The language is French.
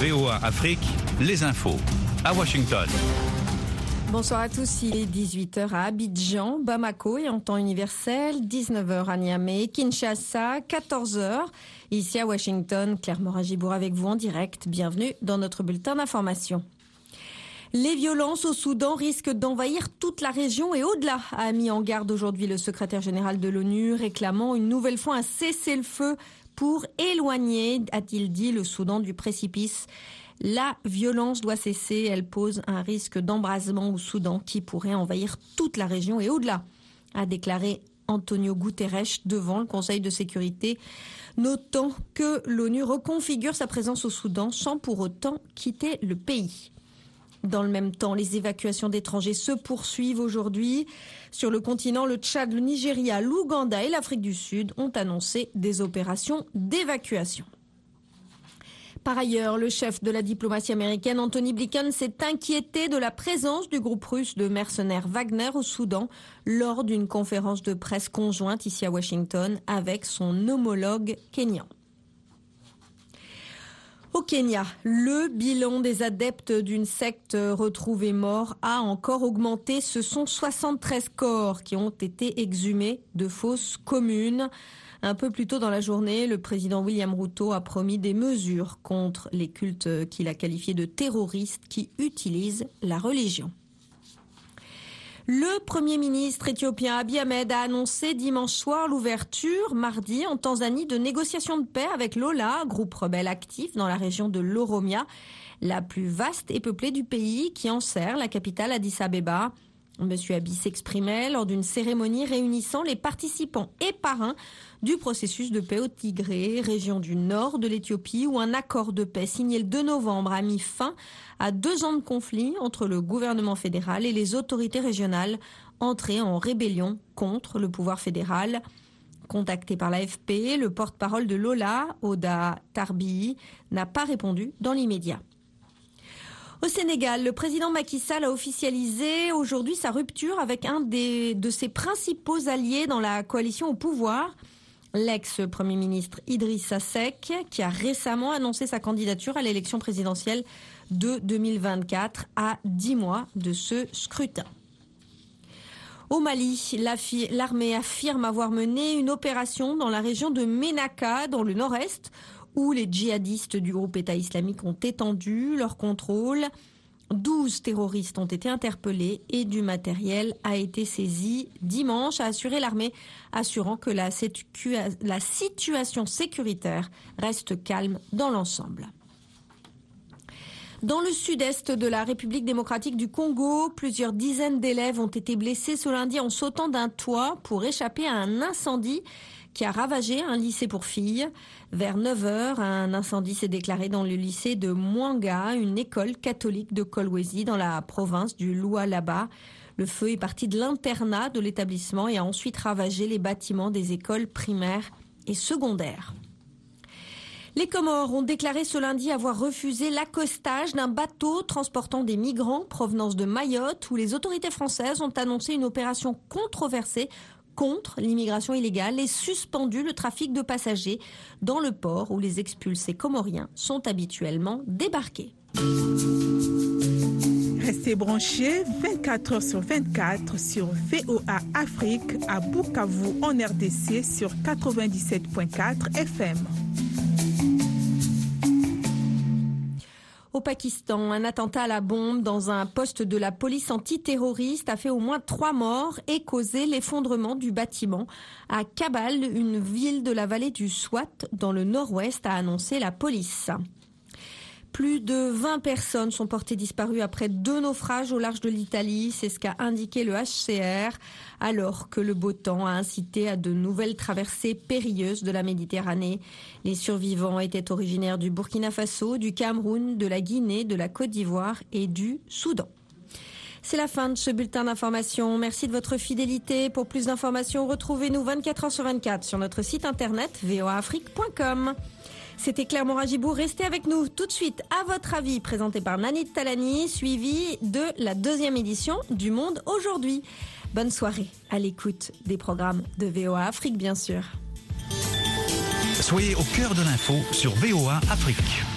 VOA Afrique, les infos. À Washington. Bonsoir à tous, il est 18h à Abidjan, Bamako et en temps universel, 19h à Niamey, Kinshasa, 14h. Ici à Washington, Claire Moragibourg avec vous en direct. Bienvenue dans notre bulletin d'information. Les violences au Soudan risquent d'envahir toute la région et au-delà, a mis en garde aujourd'hui le secrétaire général de l'ONU, réclamant une nouvelle fois un cessez-le-feu pour éloigner, a-t-il dit, le Soudan du précipice. La violence doit cesser, elle pose un risque d'embrasement au Soudan qui pourrait envahir toute la région et au-delà, a déclaré Antonio Guterres devant le Conseil de sécurité, notant que l'ONU reconfigure sa présence au Soudan sans pour autant quitter le pays. Dans le même temps, les évacuations d'étrangers se poursuivent aujourd'hui. Sur le continent, le Tchad, le Nigeria, l'Ouganda et l'Afrique du Sud ont annoncé des opérations d'évacuation. Par ailleurs, le chef de la diplomatie américaine, Anthony Blinken, s'est inquiété de la présence du groupe russe de mercenaires Wagner au Soudan lors d'une conférence de presse conjointe ici à Washington avec son homologue kényan. Au Kenya, le bilan des adeptes d'une secte retrouvée mort a encore augmenté. Ce sont 73 corps qui ont été exhumés de fausses communes. Un peu plus tôt dans la journée, le président William Ruto a promis des mesures contre les cultes qu'il a qualifiés de terroristes qui utilisent la religion. Le Premier ministre éthiopien Abiy Ahmed a annoncé dimanche soir l'ouverture, mardi, en Tanzanie, de négociations de paix avec l'OLA, groupe rebelle actif dans la région de l'Oromia, la plus vaste et peuplée du pays, qui enserre la capitale Addis Abeba. Monsieur Abiy s'exprimait lors d'une cérémonie réunissant les participants et parrains du processus de paix au Tigré, région du nord de l'Éthiopie, où un accord de paix signé le 2 novembre a mis fin à deux ans de conflit entre le gouvernement fédéral et les autorités régionales entrées en rébellion contre le pouvoir fédéral. Contacté par l'AFP, le porte-parole de Lola, Oda Tarbi, n'a pas répondu dans l'immédiat. Au Sénégal, le président Macky Sall a officialisé aujourd'hui sa rupture avec un de ses principaux alliés dans la coalition au pouvoir, l'ex-premier ministre Idrissa Seck, qui a récemment annoncé sa candidature à l'élection présidentielle de 2024 à 10 mois de ce scrutin. Au Mali, l'armée affirme avoir mené une opération dans la région de Ménaka, dans le nord-est, où les djihadistes du groupe État islamique ont étendu leur contrôle. 12 terroristes ont été interpellés et du matériel a été saisi dimanche, a assuré l'armée, assurant que la, la situation sécuritaire reste calme dans l'ensemble. Dans le sud-est de la République démocratique du Congo, plusieurs dizaines d'élèves ont été blessés ce lundi en sautant d'un toit pour échapper à un incendie qui a ravagé un lycée pour filles. Vers 9 heures, un incendie s'est déclaré dans le lycée de Mwanga, une école catholique de Kolwezi dans la province du Lualaba. Le feu est parti de l'internat de l'établissement et a ensuite ravagé les bâtiments des écoles primaires et secondaires. Les Comores ont déclaré ce lundi avoir refusé l'accostage d'un bateau transportant des migrants provenance de Mayotte où les autorités françaises ont annoncé une opération controversée contre l'immigration illégale et suspendu le trafic de passagers dans le port où les expulsés comoriens sont habituellement débarqués. Restez branchés 24 heures sur 24 sur VOA Afrique à Bukavu en RDC sur 97.4 FM. Au Pakistan, un attentat à la bombe dans un poste de la police antiterroriste a fait au moins trois morts et causé l'effondrement du bâtiment à Kabul, une ville de la vallée du Swat dans le nord-ouest, a annoncé la police. Plus de 20 personnes sont portées disparues après deux naufrages au large de l'Italie, c'est ce qu'a indiqué le HCR, alors que le beau temps a incité à de nouvelles traversées périlleuses de la Méditerranée. Les survivants étaient originaires du Burkina Faso, du Cameroun, de la Guinée, de la Côte d'Ivoire et du Soudan. C'est la fin de ce bulletin d'information. Merci de votre fidélité. Pour plus d'informations, retrouvez-nous 24 heures sur 24 sur notre site internet voafrique.com. C'était Claire Moragibourg. Restez avec nous tout de suite. À votre avis, présenté par Nanit Talani, suivi de la deuxième édition du Monde aujourd'hui. Bonne soirée à l'écoute des programmes de VOA Afrique, bien sûr. Soyez au cœur de l'info sur VOA Afrique.